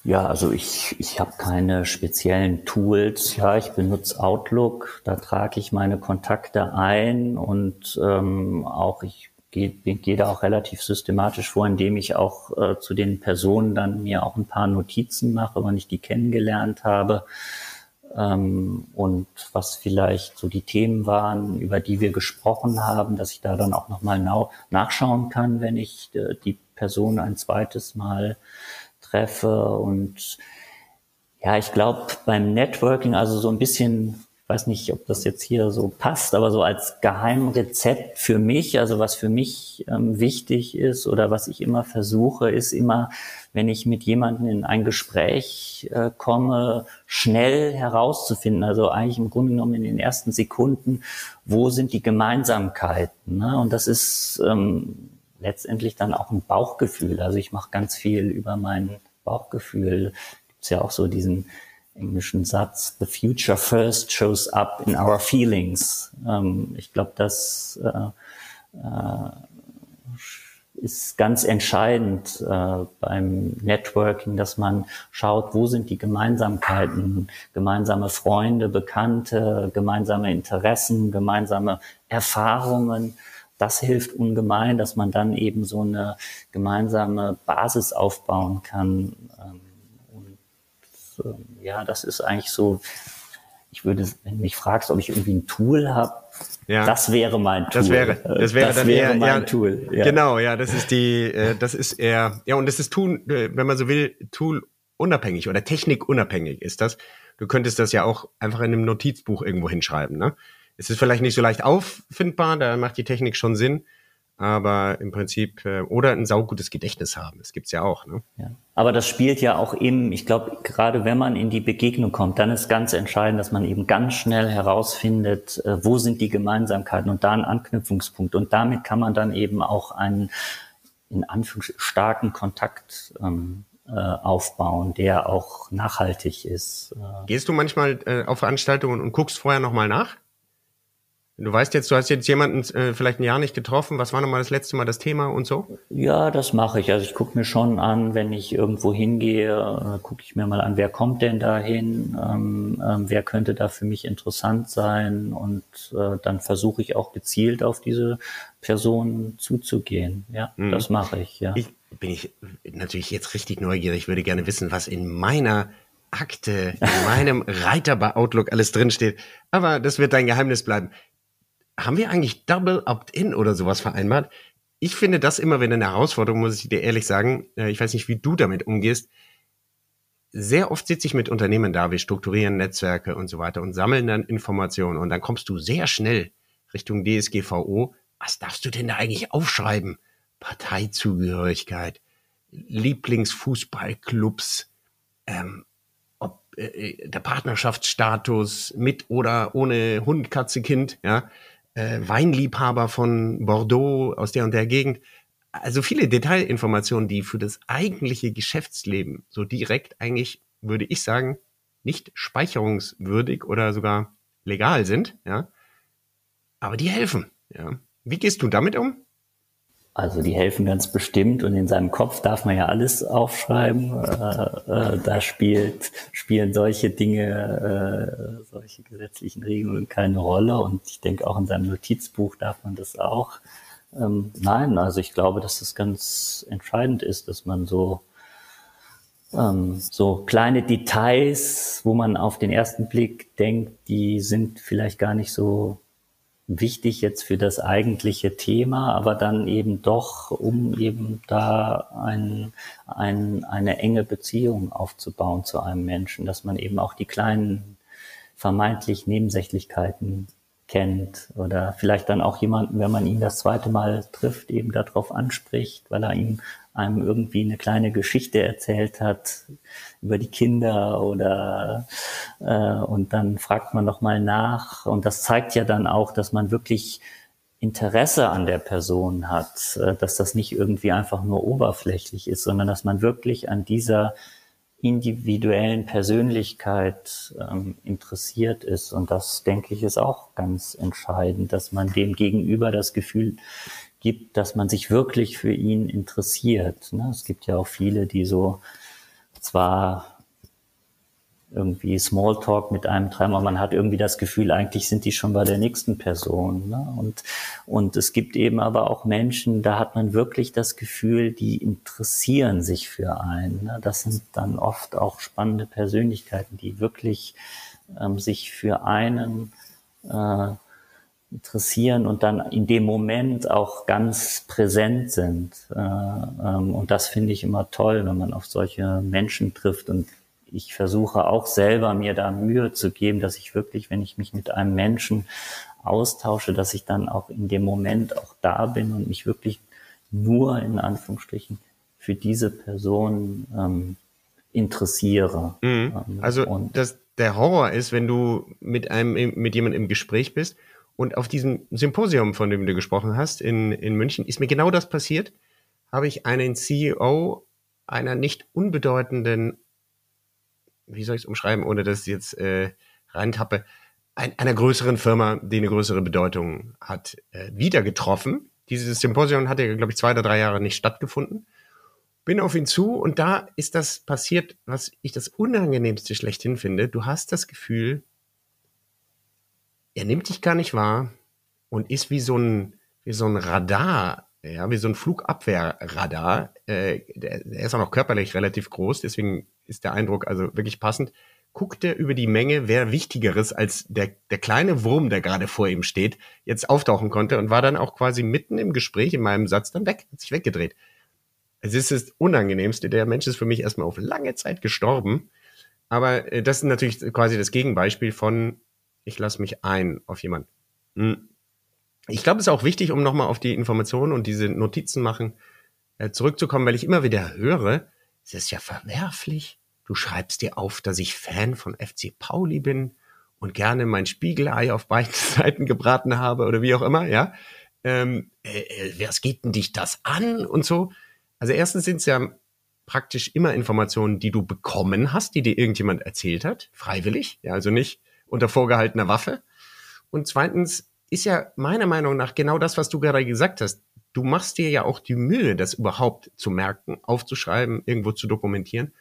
Ja, also ich, ich habe keine speziellen Tools. Ja, ich benutze Outlook, da trage ich meine Kontakte ein und ähm, auch ich gehe geh da auch relativ systematisch vor, indem ich auch äh, zu den Personen dann mir auch ein paar Notizen mache, wann ich die kennengelernt habe ähm, und was vielleicht so die Themen waren, über die wir gesprochen haben, dass ich da dann auch nochmal nachschauen kann, wenn ich äh, die Person ein zweites Mal treffe. Und ja, ich glaube beim Networking, also so ein bisschen, weiß nicht, ob das jetzt hier so passt, aber so als Geheimrezept für mich, also was für mich ähm, wichtig ist oder was ich immer versuche, ist immer, wenn ich mit jemandem in ein Gespräch äh, komme, schnell herauszufinden, also eigentlich im Grunde genommen in den ersten Sekunden, wo sind die Gemeinsamkeiten. Ne? Und das ist ähm, letztendlich dann auch ein Bauchgefühl. Also ich mache ganz viel über mein Bauchgefühl. Gibt's ja auch so diesen englischen Satz, The future first shows up in our feelings. Ähm, ich glaube, das äh, äh, ist ganz entscheidend äh, beim Networking, dass man schaut, wo sind die Gemeinsamkeiten, gemeinsame Freunde, Bekannte, gemeinsame Interessen, gemeinsame Erfahrungen das hilft ungemein, dass man dann eben so eine gemeinsame Basis aufbauen kann. Ähm, ähm, ja, das ist eigentlich so, ich würde, wenn du mich fragst, ob ich irgendwie ein Tool habe, ja. das wäre mein Tool. Das wäre, das wäre, das dann wäre eher, mein ja, Tool. Ja. Genau, ja, das ist die, äh, das ist eher, ja, und das ist Tool, äh, wenn man so will, Tool unabhängig oder technikunabhängig ist das. Du könntest das ja auch einfach in einem Notizbuch irgendwo hinschreiben, ne? Es ist vielleicht nicht so leicht auffindbar, da macht die Technik schon Sinn, aber im Prinzip äh, oder ein saugutes Gedächtnis haben. Das gibt's ja auch. Ne? Ja. Aber das spielt ja auch im, ich glaube, gerade wenn man in die Begegnung kommt, dann ist ganz entscheidend, dass man eben ganz schnell herausfindet, äh, wo sind die Gemeinsamkeiten und da ein Anknüpfungspunkt. Und damit kann man dann eben auch einen in Anführungszeichen starken Kontakt ähm, äh, aufbauen, der auch nachhaltig ist. Äh. Gehst du manchmal äh, auf Veranstaltungen und guckst vorher nochmal nach? Du weißt jetzt, du hast jetzt jemanden äh, vielleicht ein Jahr nicht getroffen. Was war nochmal das letzte Mal das Thema und so? Ja, das mache ich. Also ich gucke mir schon an, wenn ich irgendwo hingehe, äh, gucke ich mir mal an, wer kommt denn da hin, ähm, ähm, wer könnte da für mich interessant sein und äh, dann versuche ich auch gezielt auf diese Person zuzugehen. Ja, mhm. das mache ich, ja. Ich bin ich natürlich jetzt richtig neugierig, würde gerne wissen, was in meiner Akte, in meinem Reiter bei Outlook alles drinsteht. Aber das wird dein Geheimnis bleiben haben wir eigentlich Double Opt-in oder sowas vereinbart? Ich finde das immer wieder eine Herausforderung, muss ich dir ehrlich sagen. Äh, ich weiß nicht, wie du damit umgehst. Sehr oft sitze ich mit Unternehmen da, wir strukturieren Netzwerke und so weiter und sammeln dann Informationen und dann kommst du sehr schnell Richtung DSGVO. Was darfst du denn da eigentlich aufschreiben? Parteizugehörigkeit, Lieblingsfußballclubs, ähm, ob äh, der Partnerschaftsstatus mit oder ohne Hund, Katze, Kind, ja äh, Weinliebhaber von Bordeaux aus der und der Gegend. Also viele Detailinformationen, die für das eigentliche Geschäftsleben so direkt eigentlich, würde ich sagen, nicht speicherungswürdig oder sogar legal sind, ja. Aber die helfen, ja. Wie gehst du damit um? Also die helfen ganz bestimmt und in seinem Kopf darf man ja alles aufschreiben. Äh, äh, da spielt, spielen solche Dinge, äh, solche gesetzlichen Regelungen keine Rolle und ich denke auch in seinem Notizbuch darf man das auch. Ähm, nein, also ich glaube, dass das ganz entscheidend ist, dass man so ähm, so kleine Details, wo man auf den ersten Blick denkt, die sind vielleicht gar nicht so wichtig jetzt für das eigentliche Thema, aber dann eben doch, um eben da ein, ein, eine enge Beziehung aufzubauen zu einem Menschen, dass man eben auch die kleinen vermeintlich Nebensächlichkeiten kennt oder vielleicht dann auch jemanden, wenn man ihn das zweite Mal trifft, eben darauf anspricht, weil er ihm einem irgendwie eine kleine Geschichte erzählt hat über die Kinder oder äh, und dann fragt man noch mal nach und das zeigt ja dann auch, dass man wirklich Interesse an der Person hat, äh, dass das nicht irgendwie einfach nur oberflächlich ist, sondern dass man wirklich an dieser individuellen Persönlichkeit ähm, interessiert ist. Und das, denke ich, ist auch ganz entscheidend, dass man dem Gegenüber das Gefühl gibt, dass man sich wirklich für ihn interessiert. Ne? Es gibt ja auch viele, die so zwar irgendwie Smalltalk mit einem treiben, aber man hat irgendwie das Gefühl, eigentlich sind die schon bei der nächsten Person. Ne? Und, und es gibt eben aber auch Menschen, da hat man wirklich das Gefühl, die interessieren sich für einen. Ne? Das sind dann oft auch spannende Persönlichkeiten, die wirklich ähm, sich für einen äh, interessieren und dann in dem Moment auch ganz präsent sind. Äh, ähm, und das finde ich immer toll, wenn man auf solche Menschen trifft und ich versuche auch selber mir da Mühe zu geben, dass ich wirklich, wenn ich mich mit einem Menschen austausche, dass ich dann auch in dem Moment auch da bin und mich wirklich nur in Anführungsstrichen für diese Person ähm, interessiere. Mhm. Ähm, also und das, der Horror ist, wenn du mit einem mit jemandem im Gespräch bist und auf diesem Symposium, von dem du gesprochen hast in, in München, ist mir genau das passiert. Habe ich einen CEO einer nicht unbedeutenden wie soll ich es umschreiben, ohne dass ich jetzt äh, reintappe, ein, einer größeren Firma, die eine größere Bedeutung hat, äh, wieder getroffen. Dieses Symposium hat ja, glaube ich, zwei oder drei Jahre nicht stattgefunden. Bin auf ihn zu und da ist das passiert, was ich das Unangenehmste schlechthin finde. Du hast das Gefühl, er nimmt dich gar nicht wahr und ist wie so ein, wie so ein Radar, ja, wie so ein Flugabwehrradar. Äh, der, der ist auch noch körperlich relativ groß, deswegen ist der Eindruck also wirklich passend, guckt er über die Menge, wer Wichtigeres als der, der kleine Wurm, der gerade vor ihm steht, jetzt auftauchen konnte und war dann auch quasi mitten im Gespräch in meinem Satz dann weg, hat sich weggedreht. Es ist das Unangenehmste. Der Mensch ist für mich erstmal auf lange Zeit gestorben. Aber äh, das ist natürlich quasi das Gegenbeispiel von, ich lasse mich ein auf jemanden. Hm. Ich glaube, es ist auch wichtig, um nochmal auf die Informationen und diese Notizen machen äh, zurückzukommen, weil ich immer wieder höre, es ist ja verwerflich, Du schreibst dir auf, dass ich Fan von FC Pauli bin und gerne mein Spiegelei auf beiden Seiten gebraten habe oder wie auch immer, ja. Ähm, äh, äh, was geht denn dich das an und so? Also erstens sind es ja praktisch immer Informationen, die du bekommen hast, die dir irgendjemand erzählt hat, freiwillig, ja, also nicht unter vorgehaltener Waffe. Und zweitens ist ja meiner Meinung nach genau das, was du gerade gesagt hast. Du machst dir ja auch die Mühe, das überhaupt zu merken, aufzuschreiben, irgendwo zu dokumentieren.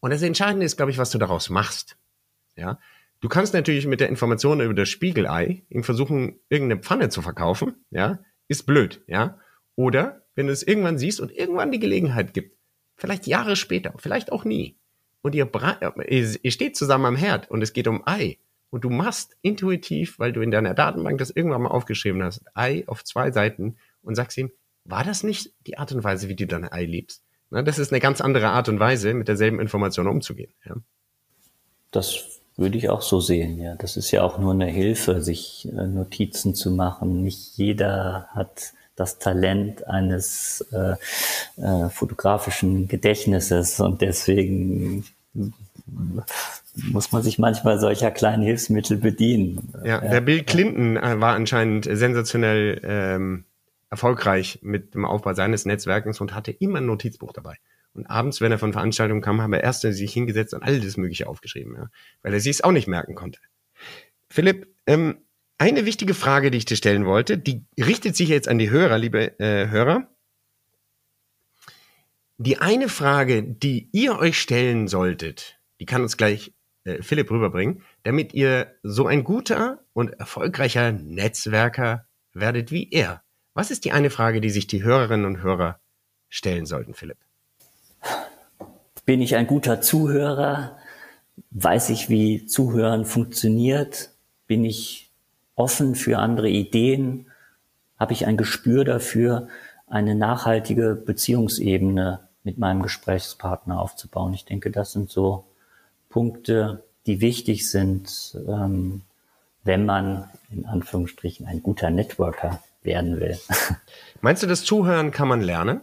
Und das Entscheidende ist, glaube ich, was du daraus machst. Ja, du kannst natürlich mit der Information über das Spiegelei ihm versuchen, irgendeine Pfanne zu verkaufen. Ja, ist blöd. Ja, oder wenn du es irgendwann siehst und irgendwann die Gelegenheit gibt, vielleicht Jahre später, vielleicht auch nie, und ihr, ihr steht zusammen am Herd und es geht um Ei und du machst intuitiv, weil du in deiner Datenbank das irgendwann mal aufgeschrieben hast, Ei auf zwei Seiten und sagst ihm, war das nicht die Art und Weise, wie du dein Ei liebst? Na, das ist eine ganz andere Art und Weise, mit derselben Information umzugehen. Ja. Das würde ich auch so sehen, ja. Das ist ja auch nur eine Hilfe, sich äh, Notizen zu machen. Nicht jeder hat das Talent eines äh, äh, fotografischen Gedächtnisses und deswegen muss man sich manchmal solcher kleinen Hilfsmittel bedienen. Ja, der Bill Clinton äh, war anscheinend sensationell ähm, erfolgreich mit dem Aufbau seines Netzwerkens und hatte immer ein Notizbuch dabei. Und abends, wenn er von Veranstaltungen kam, haben er erst sich hingesetzt und alles Mögliche aufgeschrieben, ja, weil er sich es auch nicht merken konnte. Philipp, ähm, eine wichtige Frage, die ich dir stellen wollte, die richtet sich jetzt an die Hörer, liebe äh, Hörer. Die eine Frage, die ihr euch stellen solltet, die kann uns gleich äh, Philipp rüberbringen, damit ihr so ein guter und erfolgreicher Netzwerker werdet wie er. Was ist die eine Frage, die sich die Hörerinnen und Hörer stellen sollten, Philipp? Bin ich ein guter Zuhörer? Weiß ich, wie Zuhören funktioniert? Bin ich offen für andere Ideen? Habe ich ein Gespür dafür, eine nachhaltige Beziehungsebene mit meinem Gesprächspartner aufzubauen? Ich denke, das sind so Punkte, die wichtig sind, ähm, wenn man in Anführungsstrichen ein guter Networker werden will. Meinst du, das Zuhören kann man lernen?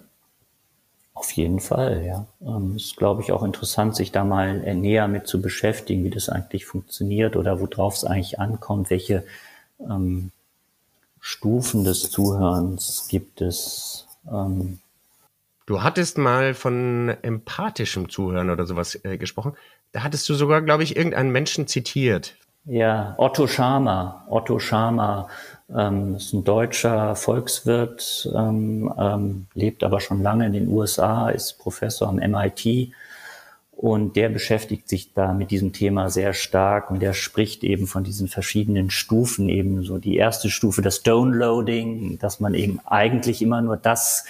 Auf jeden Fall, ja. Ähm, ist, glaube ich, auch interessant, sich da mal näher mit zu beschäftigen, wie das eigentlich funktioniert oder worauf es eigentlich ankommt, welche ähm, Stufen des Zuhörens gibt es. Ähm, Du hattest mal von empathischem Zuhören oder sowas äh, gesprochen. Da hattest du sogar, glaube ich, irgendeinen Menschen zitiert. Ja, Otto Schama. Otto Schama ähm, ist ein deutscher Volkswirt, ähm, ähm, lebt aber schon lange in den USA, ist Professor am MIT und der beschäftigt sich da mit diesem Thema sehr stark und der spricht eben von diesen verschiedenen Stufen, eben so die erste Stufe, das Downloading, dass man eben eigentlich immer nur das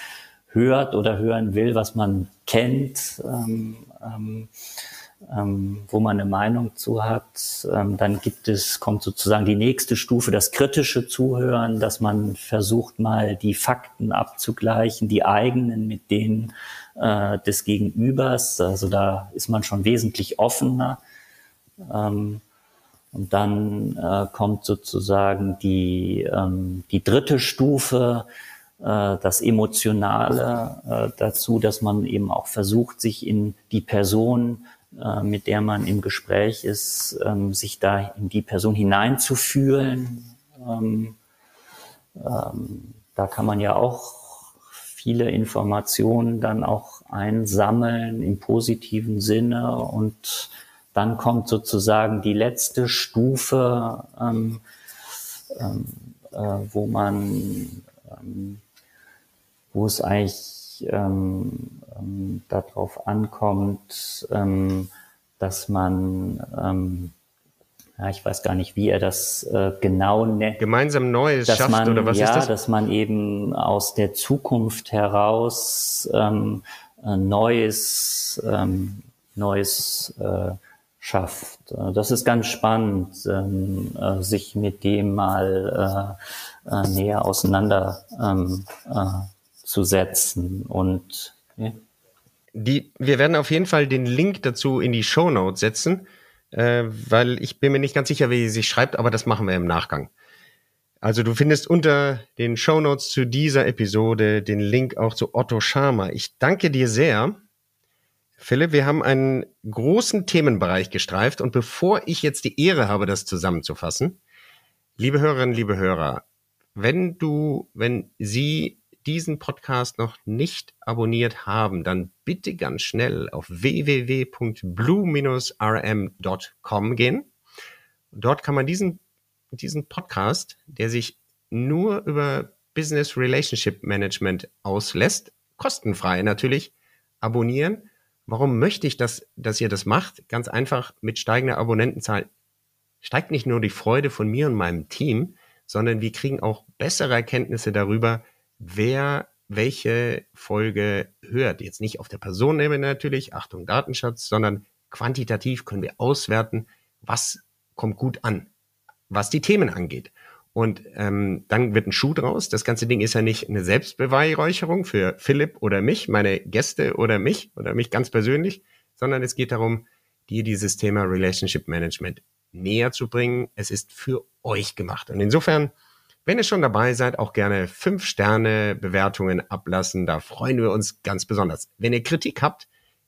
hört oder hören will, was man kennt. Ähm, ähm, ähm, wo man eine Meinung zu hat. Ähm, dann gibt es, kommt sozusagen die nächste Stufe, das kritische Zuhören, dass man versucht mal die Fakten abzugleichen, die eigenen mit denen äh, des Gegenübers. Also da ist man schon wesentlich offener. Ähm, und dann äh, kommt sozusagen die, ähm, die dritte Stufe, äh, das Emotionale äh, dazu, dass man eben auch versucht, sich in die Person äh, mit der man im Gespräch ist, ähm, sich da in die Person hineinzufühlen. Ähm, ähm, da kann man ja auch viele Informationen dann auch einsammeln im positiven Sinne und dann kommt sozusagen die letzte Stufe, ähm, ähm, äh, wo man, ähm, wo es eigentlich ähm, ähm, darauf ankommt, ähm, dass man, ähm, ja, ich weiß gar nicht, wie er das äh, genau nennt. Gemeinsam Neues schafft man, oder was ja, ist das? dass man eben aus der Zukunft heraus ähm, äh, Neues, ähm, Neues äh, schafft. Äh, das ist ganz spannend, ähm, äh, sich mit dem mal äh, äh, näher auseinander ähm, äh, zu setzen und ja. Die, wir werden auf jeden Fall den Link dazu in die Show Notes setzen, äh, weil ich bin mir nicht ganz sicher, wie sie sich schreibt, aber das machen wir im Nachgang. Also du findest unter den Show Notes zu dieser Episode den Link auch zu Otto Schama. Ich danke dir sehr. Philipp, wir haben einen großen Themenbereich gestreift und bevor ich jetzt die Ehre habe, das zusammenzufassen, liebe Hörerinnen, liebe Hörer, wenn du, wenn Sie diesen Podcast noch nicht abonniert haben, dann bitte ganz schnell auf www.blue-rm.com gehen. Dort kann man diesen, diesen Podcast, der sich nur über Business Relationship Management auslässt, kostenfrei natürlich, abonnieren. Warum möchte ich, dass, dass ihr das macht? Ganz einfach, mit steigender Abonnentenzahl steigt nicht nur die Freude von mir und meinem Team, sondern wir kriegen auch bessere Erkenntnisse darüber, wer welche Folge hört. Jetzt nicht auf der Personenebene natürlich, Achtung Datenschutz, sondern quantitativ können wir auswerten, was kommt gut an, was die Themen angeht. Und ähm, dann wird ein Schuh draus. Das ganze Ding ist ja nicht eine Selbstbeweihräucherung für Philipp oder mich, meine Gäste oder mich oder mich ganz persönlich, sondern es geht darum, dir dieses Thema Relationship Management näher zu bringen. Es ist für euch gemacht. Und insofern wenn ihr schon dabei seid, auch gerne fünf Sterne Bewertungen ablassen. Da freuen wir uns ganz besonders. Wenn ihr Kritik habt,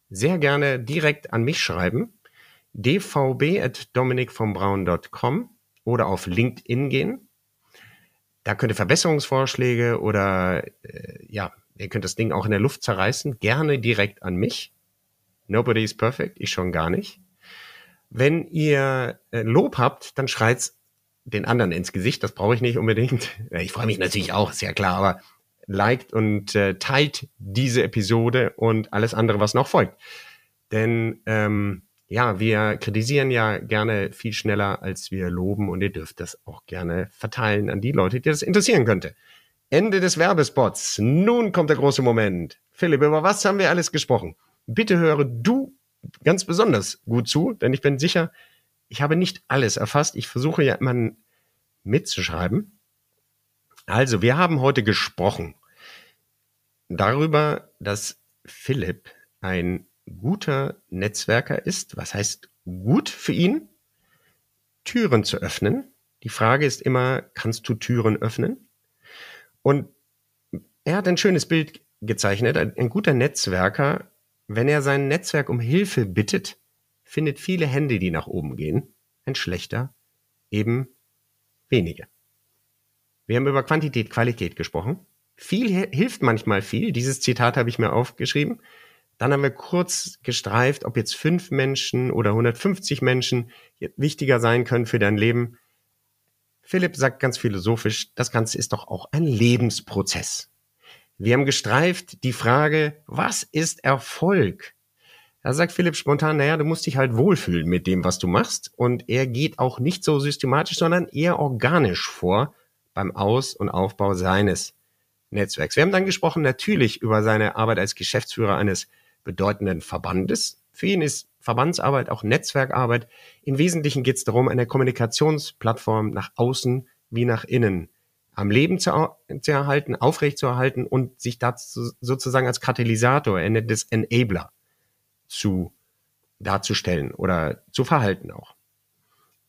sehr gerne direkt an mich schreiben. dvb.dominikvombraun.com oder auf LinkedIn gehen. Da könnt ihr Verbesserungsvorschläge oder äh, ja, ihr könnt das Ding auch in der Luft zerreißen. Gerne direkt an mich. Nobody is perfect, ich schon gar nicht. Wenn ihr äh, Lob habt, dann schreit's den anderen ins Gesicht, das brauche ich nicht unbedingt. Ich freue mich natürlich auch, ist ja klar, aber liked und äh, teilt diese Episode und alles andere, was noch folgt. Denn ähm, ja, wir kritisieren ja gerne viel schneller, als wir loben und ihr dürft das auch gerne verteilen an die Leute, die das interessieren könnte. Ende des Werbespots. Nun kommt der große Moment. Philipp, über was haben wir alles gesprochen? Bitte höre du ganz besonders gut zu, denn ich bin sicher, ich habe nicht alles erfasst. Ich versuche ja immer mitzuschreiben. Also, wir haben heute gesprochen darüber, dass Philipp ein guter Netzwerker ist. Was heißt gut für ihn? Türen zu öffnen. Die Frage ist immer, kannst du Türen öffnen? Und er hat ein schönes Bild aufgezeichnet, ein, ein guter Netzwerker, wenn er sein Netzwerk um Hilfe bittet, findet viele Hände, die nach oben gehen. Ein schlechter eben wenige. Wir haben über Quantität, Qualität gesprochen. Viel hilft manchmal viel. Dieses Zitat habe ich mir aufgeschrieben. Dann haben wir kurz gestreift, ob jetzt fünf Menschen oder 150 Menschen wichtiger sein können für dein Leben. Philipp sagt ganz philosophisch, das Ganze ist doch auch ein Lebensprozess. Wir haben gestreift die Frage, was ist Erfolg? Da sagt Philipp spontan, naja, du musst dich halt wohlfühlen mit dem, was du machst. Und er geht auch nicht so systematisch, sondern eher organisch vor beim Aus- und Aufbau seines Netzwerks. Wir haben dann gesprochen natürlich über seine Arbeit als Geschäftsführer eines bedeutenden Verbandes. Für ihn ist Verbandsarbeit auch Netzwerkarbeit. Im Wesentlichen geht es darum, eine Kommunikationsplattform nach außen wie nach innen am Leben zu, zu erhalten, aufrecht zu erhalten und sich dazu sozusagen als Katalysator, er nennt es Enabler, zu darzustellen oder zu verhalten auch.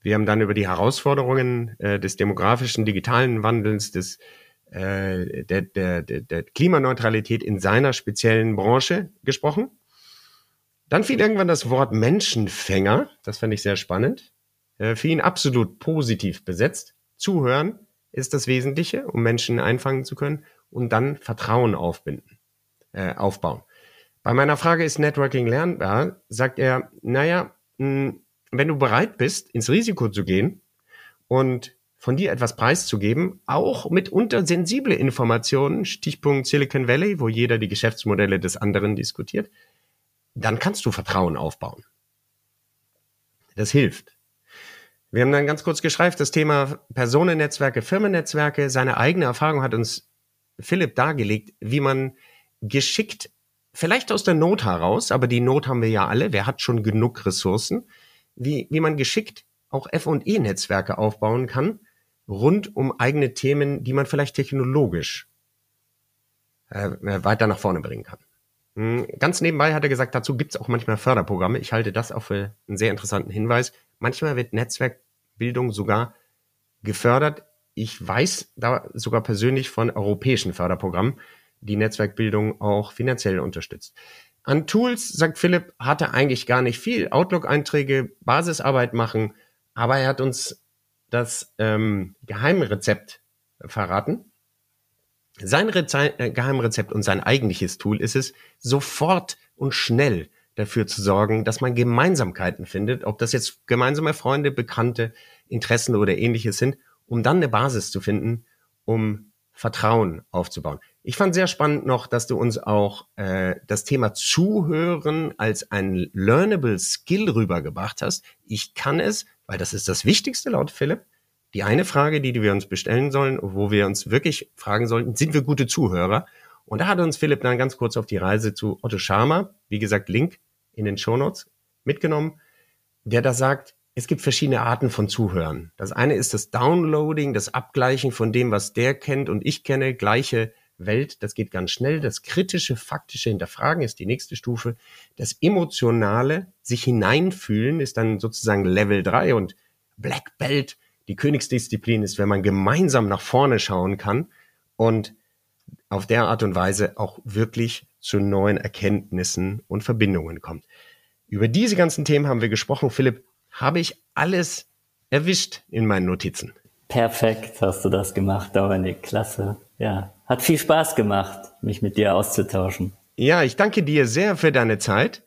Wir haben dann über die Herausforderungen äh, des demografischen, digitalen Wandels, des, äh, der, der, der, der Klimaneutralität in seiner speziellen Branche gesprochen. Dann fiel irgendwann das Wort Menschenfänger, das fand ich sehr spannend, äh, für ihn absolut positiv besetzt. Zuhören ist das Wesentliche, um Menschen einfangen zu können und dann Vertrauen aufbinden, äh, aufbauen. Bei meiner Frage ist Networking lernbar, sagt er, naja, mh, wenn du bereit bist, ins Risiko zu gehen und von dir etwas preiszugeben, auch mitunter sensible Informationen, Stichpunkt Silicon Valley, wo jeder die Geschäftsmodelle des anderen diskutiert, dann kannst du Vertrauen aufbauen. Das hilft. Wir haben dann ganz kurz geschreift, das Thema Personennetzwerke, Firmennetzwerke, seine eigene Erfahrung hat uns Philipp dargelegt, wie man geschickt, vielleicht aus der Not heraus, aber die Not haben wir ja alle, wer hat schon genug Ressourcen, wie, wie man geschickt auch F&E-Netzwerke aufbauen kann, rund um eigene Themen, die man vielleicht technologisch äh, weiter nach vorne bringen kann. Hm, ganz nebenbei hat er gesagt, dazu gibt es auch manchmal Förderprogramme. Ich halte das auch für einen sehr interessanten Hinweis. Manchmal wird Netzwerkbildung sogar gefördert. Ich weiß da sogar persönlich von europäischen Förderprogrammen, die Netzwerkbildung auch finanziell unterstützt. An Tools, sagt Philipp, hat er eigentlich gar nicht viel. Outlook-Einträge, Basisarbeit machen, aber er hat uns das ähm, Geheimrezept verraten. Sein Reze äh, Geheimrezept und sein eigentliches Tool ist es, sofort und schnell dafür zu sorgen, dass man Gemeinsamkeiten findet, ob das jetzt gemeinsame Freunde, Bekannte, Interessen oder ähnliches sind, um dann eine Basis zu finden, um Vertrauen aufzubauen. Ich fand sehr spannend noch, dass du uns auch äh, das Thema Zuhören als ein learnable Skill rübergebracht hast. Ich kann es, weil das ist das Wichtigste laut Philipp. Die eine Frage, die wir uns bestellen sollen, wo wir uns wirklich fragen sollten, sind wir gute Zuhörer? Und da hat uns Philipp dann ganz kurz auf die Reise zu Otto Scharmer, wie gesagt, Link in den Shownotes, mitgenommen, der da sagt, es gibt verschiedene Arten von Zuhören. Das eine ist das Downloading, das Abgleichen von dem, was der kennt und ich kenne, gleiche Welt, das geht ganz schnell. Das kritische, faktische Hinterfragen ist die nächste Stufe. Das emotionale, sich hineinfühlen ist dann sozusagen Level 3 und Black Belt, die Königsdisziplin ist, wenn man gemeinsam nach vorne schauen kann und auf der Art und Weise auch wirklich zu neuen Erkenntnissen und Verbindungen kommt. Über diese ganzen Themen haben wir gesprochen. Philipp, habe ich alles erwischt in meinen Notizen? Perfekt hast du das gemacht, Dominik. Klasse. Ja, hat viel Spaß gemacht, mich mit dir auszutauschen. Ja, ich danke dir sehr für deine Zeit.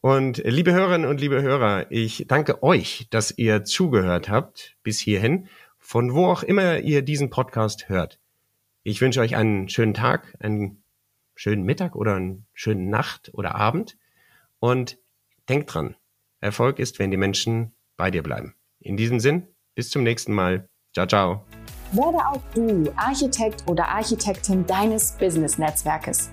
Und liebe Hörerinnen und liebe Hörer, ich danke euch, dass ihr zugehört habt bis hierhin, von wo auch immer ihr diesen Podcast hört. Ich wünsche euch einen schönen Tag, einen schönen Mittag oder einen schönen Nacht oder Abend. Und denkt dran, Erfolg ist, wenn die Menschen bei dir bleiben. In diesem Sinn, bis zum nächsten Mal. Ciao, ciao. Werde auch du Architekt oder Architektin deines Business-Netzwerkes.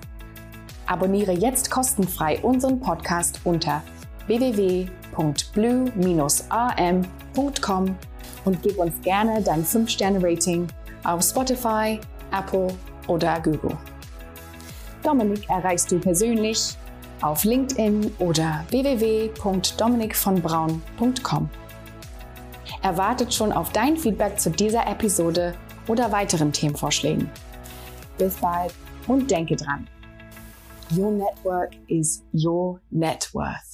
Abonniere jetzt kostenfrei unseren Podcast unter www.blue-am.com und gib uns gerne dein 5-Sterne-Rating auf Spotify, Apple oder Google. Dominik erreichst du persönlich auf LinkedIn oder www.dominikvonbraun.com erwartet schon auf dein Feedback zu dieser Episode oder weiteren Themenvorschlägen. Bis bald und denke dran. Your network is your net worth.